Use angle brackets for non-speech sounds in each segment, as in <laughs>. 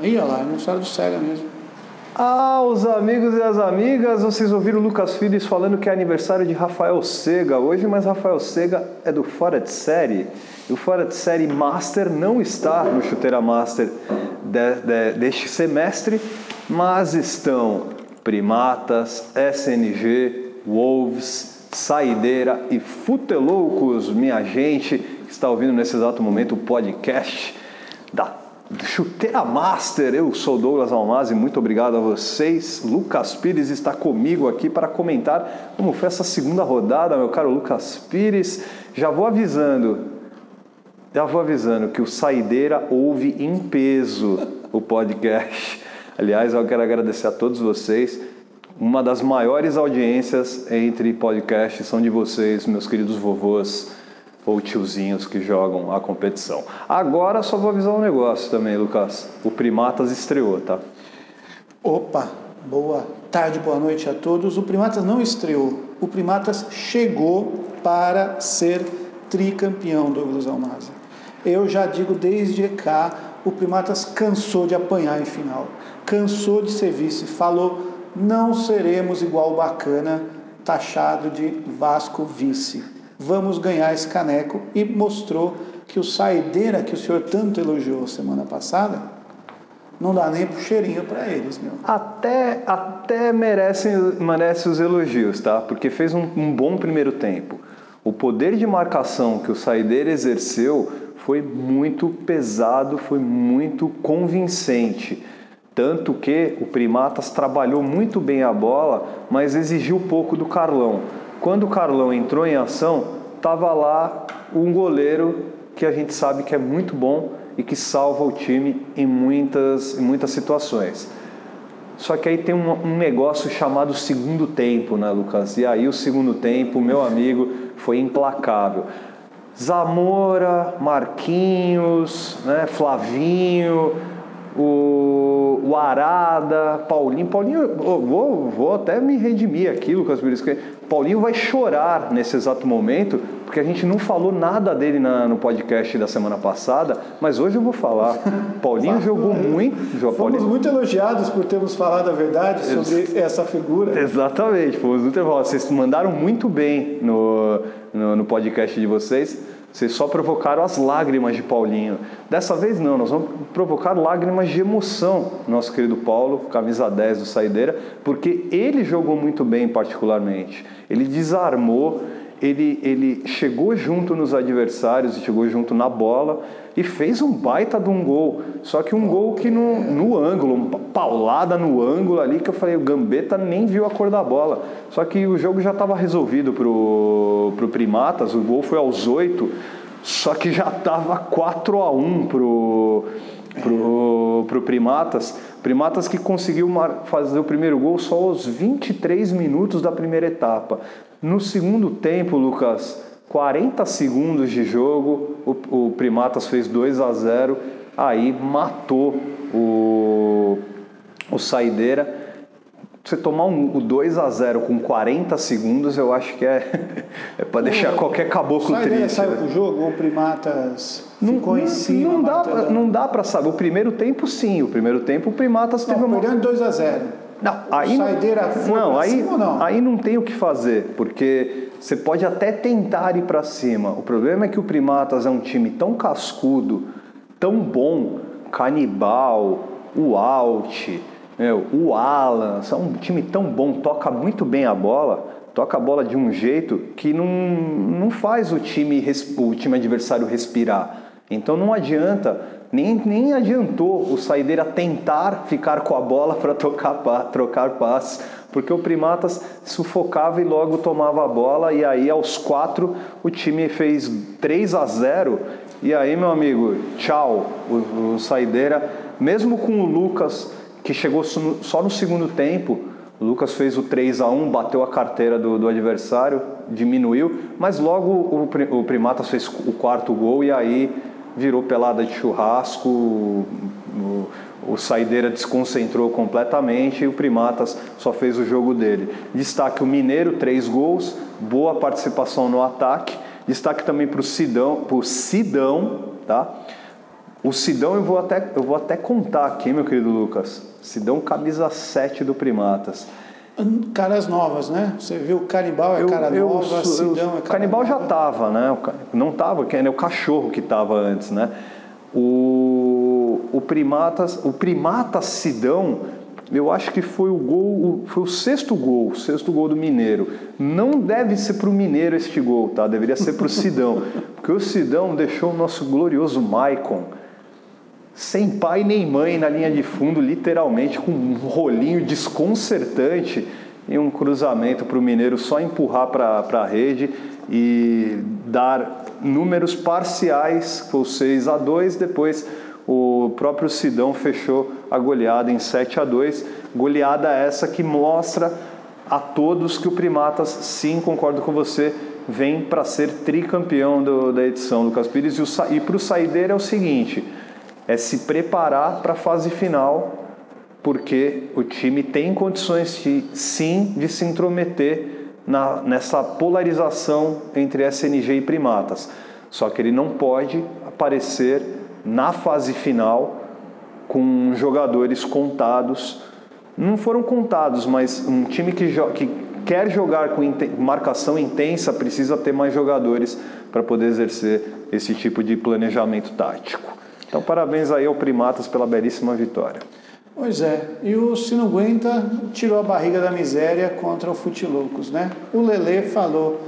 Ih, olha lá, aniversário do Cega mesmo. Ah, os amigos e as amigas, vocês ouviram o Lucas Filhos falando que é aniversário de Rafael Sega hoje, mas Rafael Sega é do Fora de Série. E o Fora de Série Master não está no Chuteira Master de, de, deste semestre, mas estão Primatas, SNG, Wolves, Saideira e Futeloucos, minha gente que está ouvindo nesse exato momento o podcast da Chuteira Master, eu sou Douglas Almazi, muito obrigado a vocês. Lucas Pires está comigo aqui para comentar como foi essa segunda rodada, meu caro Lucas Pires. Já vou avisando, já vou avisando que o Saideira ouve em peso o podcast. Aliás, eu quero agradecer a todos vocês. Uma das maiores audiências entre podcasts são de vocês, meus queridos vovôs ou tiozinhos que jogam a competição. Agora só vou avisar um negócio também, Lucas. O Primatas estreou, tá? Opa, boa tarde, boa noite a todos. O Primatas não estreou. O Primatas chegou para ser tricampeão, Douglas Almaza. Eu já digo desde cá, o Primatas cansou de apanhar em final. Cansou de ser vice. Falou, não seremos igual o Bacana, taxado de Vasco vice vamos ganhar esse caneco e mostrou que o saideira que o senhor tanto elogiou semana passada, não dá nem pro cheirinho para eles, meu. Até, até merece, merece os elogios, tá? Porque fez um, um bom primeiro tempo. O poder de marcação que o Saideira exerceu foi muito pesado, foi muito convincente. Tanto que o Primatas trabalhou muito bem a bola, mas exigiu pouco do Carlão. Quando o Carlão entrou em ação, estava lá um goleiro que a gente sabe que é muito bom e que salva o time em muitas, em muitas situações. Só que aí tem um, um, negócio chamado segundo tempo, né, Lucas? E aí o segundo tempo, meu amigo, foi implacável. Zamora, Marquinhos, né, Flavinho, o, o Arada, Paulinho. Paulinho, vou, vou até me redimir aqui, Lucas Pires, Paulinho vai chorar nesse exato momento, porque a gente não falou nada dele na, no podcast da semana passada, mas hoje eu vou falar. <laughs> Paulinho jogou muito. Fomos Paulinho... muito elogiados por termos falado a verdade sobre Ex essa figura. Exatamente, fomos muito Vocês mandaram muito bem no, no, no podcast de vocês. Vocês só provocaram as lágrimas de Paulinho. Dessa vez não, nós vamos provocar lágrimas de emoção, nosso querido Paulo, camisa 10 do Saideira, porque ele jogou muito bem particularmente. Ele desarmou, ele, ele chegou junto nos adversários, chegou junto na bola e fez um baita de um gol. Só que um gol que no, no ângulo, uma paulada no ângulo ali, que eu falei, o Gambetta nem viu a cor da bola. Só que o jogo já estava resolvido pro, pro Primatas, o gol foi aos oito, só que já estava 4 a 1 pro, pro, pro Primatas. Primatas que conseguiu fazer o primeiro gol só aos 23 minutos da primeira etapa. No segundo tempo, Lucas, 40 segundos de jogo, o, o Primatas fez 2 a 0, aí matou o, o Saideira. Você tomar um, o 2 a 0 com 40 segundos, eu acho que é, <laughs> é para deixar qualquer caboclo Saideira triste. saiu né? pro jogo ou o Primatas Não, ficou em cima? não, dá, matando? não dá para saber. O primeiro tempo, sim. O primeiro tempo, o Primatas teve Não, uma. perdendo 2 a 0 Não, aí Saideira não, pra aí, não? aí não tem o que fazer, porque você pode até tentar ir para cima. O problema é que o Primatas é um time tão cascudo, tão bom, Canibal, o Alt, meu, o Alan, são um time tão bom, toca muito bem a bola, toca a bola de um jeito que não, não faz o time, o time adversário respirar. Então não adianta, nem, nem adiantou o Saideira tentar ficar com a bola para trocar, pa- trocar passes, porque o Primatas sufocava e logo tomava a bola, e aí aos quatro o time fez 3 a 0 e aí, meu amigo, tchau, o, o Saideira, mesmo com o Lucas, que chegou só no- segundo tempo, o Lucas fez o 3 a 1 bateu a carteira do, do adversário, diminuiu, mas logo o, o Primatas fez o quarto gol e aí virou pelada de churrasco, o, o Saideira desconcentrou completamente e o Primatas só fez o jogo dele. Destaque o Mineiro, três gols, boa participação no ataque. Destaque também para o Sidão, pro Sidão, tá? O Sidão eu vou até, eu vou até contar aqui, meu querido Lucas. Sidão camisa 7 do Primatas. Caras novas, né? Você viu o Canibal é Eu- cara eu nova, eu- Sidão é O cara canibal já nova. tava, né? Não tava, que era o cachorro que tava antes, né? O, o primatas, o primata Sidão, eu acho que foi o gol, foi o sexto gol, o sexto gol do Mineiro. Não deve ser para o Mineiro este gol, tá? Deveria ser para o Sidão, <laughs> porque o Sidão deixou o nosso glorioso Maicon sem pai nem mãe na linha de fundo, literalmente com um rolinho desconcertante e um cruzamento para o Mineiro só empurrar para a rede e dar números parciais, foi 6 a 2 depois o próprio Sidão fechou a goleada em 7 a 2 goleada essa que mostra a todos que o Primatas, sim, concordo com você, vem para ser tricampeão do- da edição, Lucas Pires. E, o e para o Saideira é o seguinte: é se preparar para a fase final, porque o time tem condições de, sim de se intrometer na, nessa polarização entre SNG e Primatas. Só que ele não pode aparecer na fase final com jogadores contados. Não foram contados, mas um time que, que quer jogar com inten- marcação intensa precisa ter mais jogadores para poder exercer esse tipo de planejamento tático. Então, parabéns aí ao Primatas pela belíssima vitória. Pois é, e o Sinuguenta tirou a barriga da miséria contra o Futilocos, né? O Lelê falou,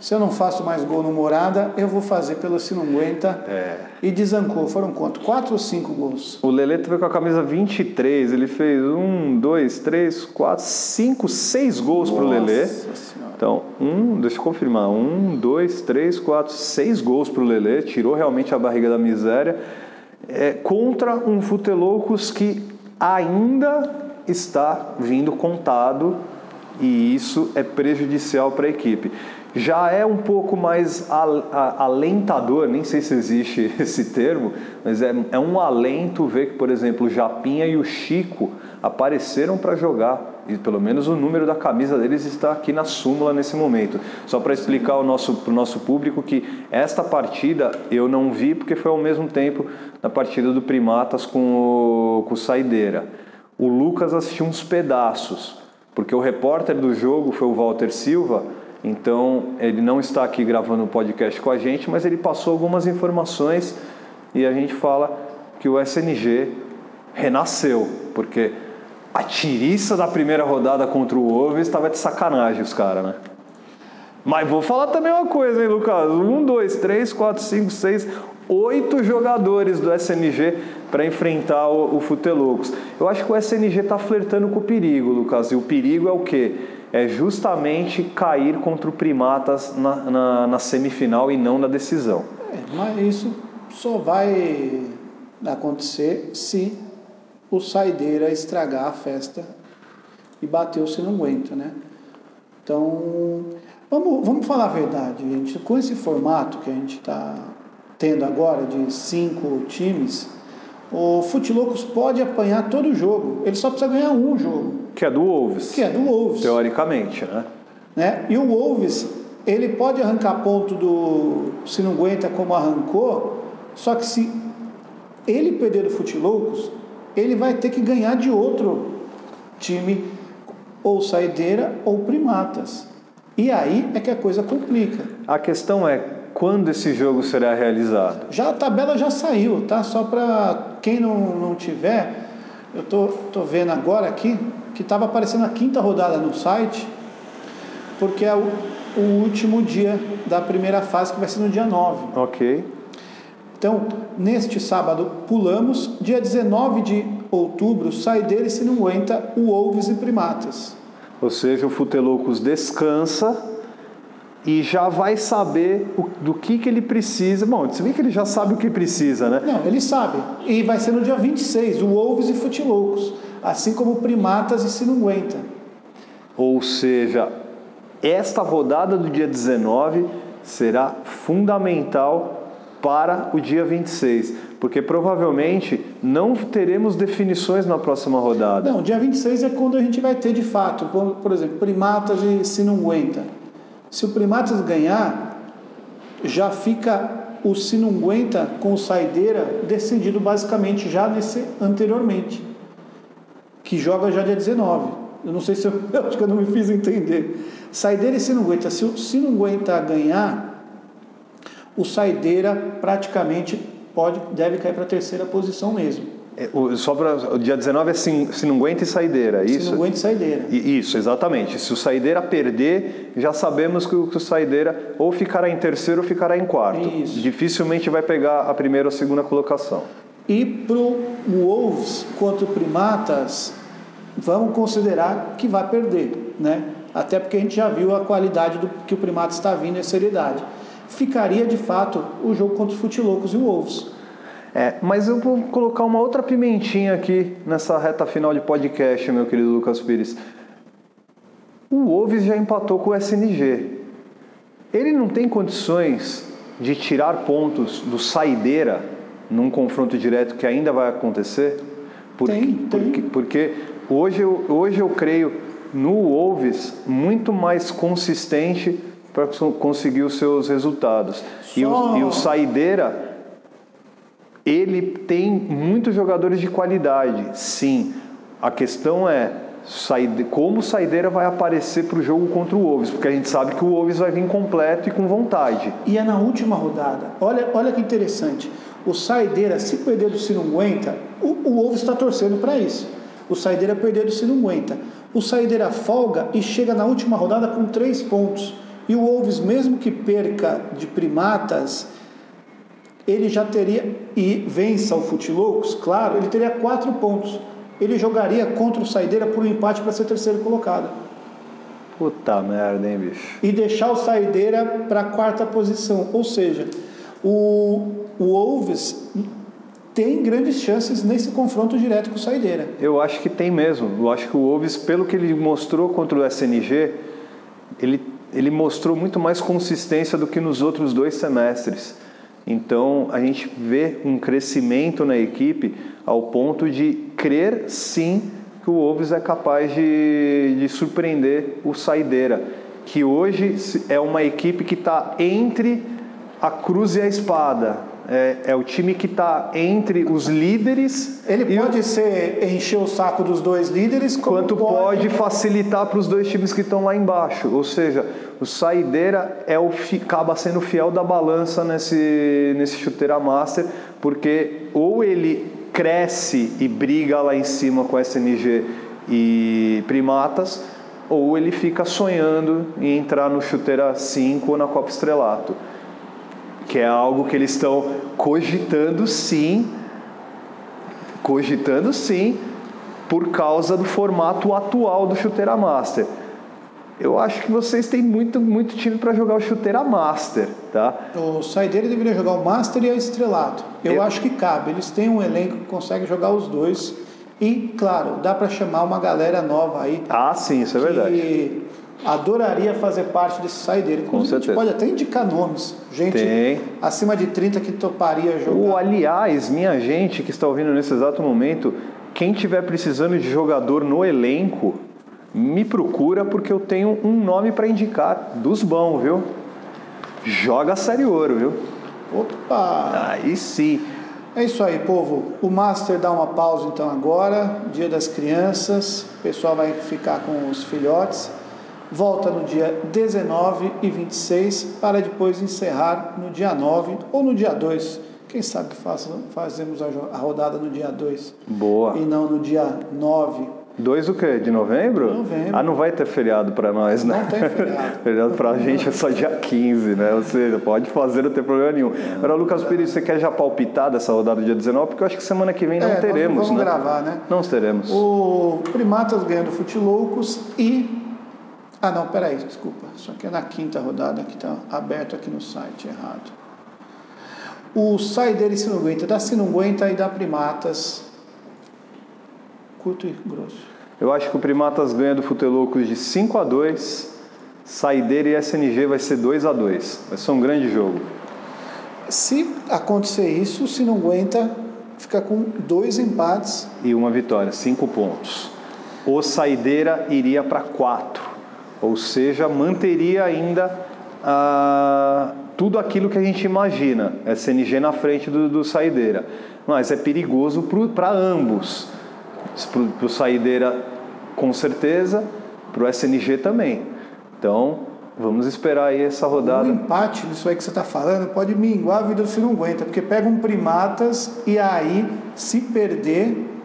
se eu não faço mais gol no Morada, eu vou fazer pelo Sinuguenta. É. E desancou, foram quanto? Quatro ou cinco gols? O Lelê veio com a camisa 23, ele fez um, dois, três, quatro, cinco, seis gols pro Lelê. Nossa Senhora. Então, um, deixa eu confirmar, um, dois, três, quatro, seis gols pro Lelê, tirou realmente a barriga da miséria, é, contra um Futeloucos que ainda está vindo contado e isso é prejudicial para a equipe. Já é um pouco mais alentador, nem sei se existe <laughs> esse termo, mas é, é um alento ver que, por exemplo, o Japinha e o Chico apareceram para jogar. E pelo menos o número da camisa deles está aqui na súmula nesse momento. Só para explicar para o nosso, pro nosso público que esta partida eu não vi porque foi ao mesmo tempo da partida do Primatas com o, com o Saideira. O Lucas assistiu uns pedaços, porque o repórter do jogo foi o Walter Silva, então ele não está aqui gravando o podcast com a gente, mas ele passou algumas informações e a gente fala que o SNG renasceu, porque a tiriça da primeira rodada contra o Wolves estava de sacanagem os caras, né? Mas vou falar também uma coisa, hein, Lucas? Um, dois, três, quatro, cinco, seis, oito jogadores do SNG para enfrentar o, o Futelocos. Eu acho que o SNG está flertando com o perigo, Lucas. E o perigo é o quê? É justamente cair contra o Primatas na, na, na semifinal e não na decisão. É, mas isso só vai acontecer se o Saideira estragar a festa e bater o se não aguenta, né? Então, vamos, vamos falar a verdade, gente. Com esse formato que a gente está tendo agora de cinco times, o Futilocos pode apanhar todo jogo. Ele só precisa ganhar um jogo, Que é do Wolves, que é do Wolves. teoricamente, né? né? E o Wolves, ele pode arrancar ponto do se não aguenta como arrancou, só que se ele perder do Futilocos, ele vai ter que ganhar de outro time, ou Saideira ou Primatas. E aí é que a coisa complica. A questão é quando esse jogo será realizado. Já a tabela já saiu, tá? Só para quem não, não tiver, eu tô, tô vendo agora aqui que estava aparecendo a quinta rodada no site, porque é o, o último dia da primeira fase, que vai ser no dia 9. Ok. Então, neste sábado, pulamos, dia 19 de outubro, saideira e se não aguenta, o Wolves e Primatas. Ou seja, o Futelocos descansa e já vai saber o- do que, que ele precisa. Bom, se bem que ele já sabe o que precisa, né? Não, eles sabem. E vai ser no dia 26, o Wolves e Futilocos, assim como Primatas e se não aguenta. Ou seja, esta rodada do dia 19 será fundamental para o dia 26, porque provavelmente não teremos definições na próxima rodada. Não, dia 26 é quando a gente vai ter de fato, por, por exemplo, Primatas e se não aguenta. Se o Primatas ganhar, já fica o Sinunguenta com o Saideira decidido basicamente já nesse anteriormente, que joga já dia 19. Eu não sei se eu, <laughs> eu acho que eu não me fiz entender. Saideira e Sinunguenta. Se o Sinunguenta ganhar, o Saideira praticamente pode, deve cair para a terceira posição mesmo. É, o, só para o dia 19 é sin, Sinunguenta e Saideira, isso? Sinunguenta e Saideira. Isso, exatamente. Se o Saideira perder, já sabemos que o, que o Saideira ou ficará em terceiro ou ficará em quarto. Isso. Dificilmente vai pegar a primeira ou a segunda colocação. E para o Wolves contra o Primatas, vamos considerar que vai perder, né? Até porque a gente já viu a qualidade do que o Primatas está vindo e a seriedade. Ficaria de fato o jogo contra os Futilocos e o Wolves. É, mas eu vou colocar uma outra pimentinha aqui nessa reta final de podcast, meu querido Lucas Pires. O Wolves já empatou com o SNG. Ele não tem condições de tirar pontos do Saideira num confronto direto que ainda vai acontecer? Porque, tem, tem. Porque, porque hoje, eu, hoje eu creio no Wolves muito mais consistente para conseguir os seus resultados. Só... E, o, e o Saideira ele tem muitos jogadores de qualidade, sim. A questão é como o Saideira vai aparecer para o jogo contra o Wolves, porque a gente sabe que o Wolves vai vir completo e com vontade. E é na última rodada. Olha, olha que interessante. O Saideira, se perder do Sinunguenta, o, o Wolves está torcendo para isso. O Saideira perder do Sinunguenta. O Saideira folga e chega na última rodada com três pontos. E o Wolves, mesmo que perca de primatas, ele já teria, e vença o Futilocos, claro, ele teria quatro pontos. Ele jogaria contra o Saideira por um empate para ser terceiro colocado. Puta merda, hein, bicho? E deixar o Saideira para a quarta posição. Ou seja, o, o Wolves tem grandes chances nesse confronto direto com o Saideira. Eu acho que tem mesmo. Eu acho que o Wolves, pelo que ele mostrou contra o SNG, ele, ele mostrou muito mais consistência do que nos outros dois semestres. Então a gente vê um crescimento na equipe ao ponto de crer sim que o Wolves é capaz de, de surpreender o Saideira, que hoje é uma equipe que está entre a cruz e a espada. É, é o time que está entre os líderes. Ele pode o... ser encher o saco dos dois líderes, quanto pode, pode facilitar para os dois times que estão lá embaixo. Ou seja, o Saideira é o acaba sendo fiel da balança nesse nesse chuteira master, porque ou ele cresce e briga lá em cima com SNG e Primatas, ou ele fica sonhando em entrar no chuteira 5 ou na Copa Estrelato que é algo que eles estão cogitando sim, cogitando sim, por causa do formato atual do Chuteira Master. Eu acho que vocês têm muito, muito time para jogar o Chuteira Master, tá? O Saideira deveria jogar o Master e a Estrelato. Eu, Eu acho que cabe. Eles têm um elenco que consegue jogar os dois. E, claro, dá para chamar uma galera nova aí. Ah, sim, isso é verdade adoraria fazer parte desse saideiro. Com certeza. A gente pode até indicar nomes. Gente Tem. acima de 30 que toparia jogar. Ou, aliás, minha gente que está ouvindo nesse exato momento, quem tiver precisando de jogador no elenco, me procura porque eu tenho um nome para indicar dos bons, viu? Joga Série Ouro, viu? Opa! Aí sim. É isso aí, povo. O Master dá uma pausa então agora, Dia das Crianças. O pessoal vai ficar com os filhotes volta no dia 19 e 26 para depois encerrar no dia 9 ou no dia 2. Quem sabe faça, fazemos a rodada no dia 2. Boa. E não no dia 9. 2 do quê? De novembro? Novembro. Ah, não vai ter feriado para nós, né? Não tem feriado. <laughs> feriado para a gente é só dia 15, né? Ou seja, pode fazer, não tem problema nenhum. Agora, Lucas Pires, você quer já palpitar dessa rodada do dia 19? Porque eu acho que semana que vem não é, teremos, nós vamos né? gravar, né? Não teremos. O Primatas ganhando Futilocos e ah, não, peraí, desculpa. Isso aqui é na quinta rodada que está aberto aqui no site, errado. O Saideira e Sinunguenta, da Sinunguenta e da Primatas, curto e grosso. Eu acho que o Primatas ganha do Futelocos de 5 a 2 Saideira e SNG vai ser 2 a 2 Vai ser um grande jogo. Se acontecer isso, o Sinunguenta fica com dois empates. E uma vitória, cinco pontos. O Saideira iria para 4 ou seja, manteria ainda a, tudo aquilo que a gente imagina. SNG na frente do, do Saideira. Mas é perigoso para ambos. Para o Saideira, com certeza, para o SNG também. Então, vamos esperar aí essa rodada. O empate disso aí que você está falando pode minguar a vida do não aguenta, porque pega um primatas e aí, se perder,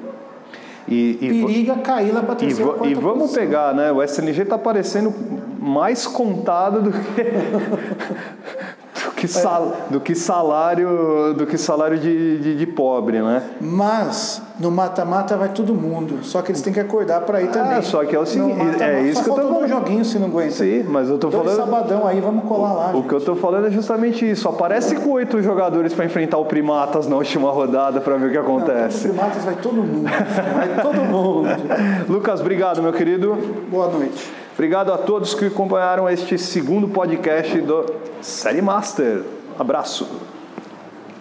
e, e periga cair lá para terceira E, e vamos posição. pegar, né? O SNG está parecendo mais contado do que <laughs> que, sal, do que salário do que salário de, de, de pobre, né? Mas no mata-mata vai todo mundo, só que eles têm que acordar para ir ah, também. só que é o seguinte, mata -mata, é isso que eu tô falando. joguinho se não aguenta. Sim, mas eu tô Dois falando. sabadão aí, vamos colar lá. O gente. que eu tô falando é justamente isso. Aparece com oito jogadores para enfrentar o Primatas na última rodada para ver o que acontece. Não, Primatas vai todo mundo, vai todo mundo. <laughs> Lucas, obrigado, meu querido. Boa noite. Obrigado a todos que acompanharam este segundo podcast do Série Master. Abraço.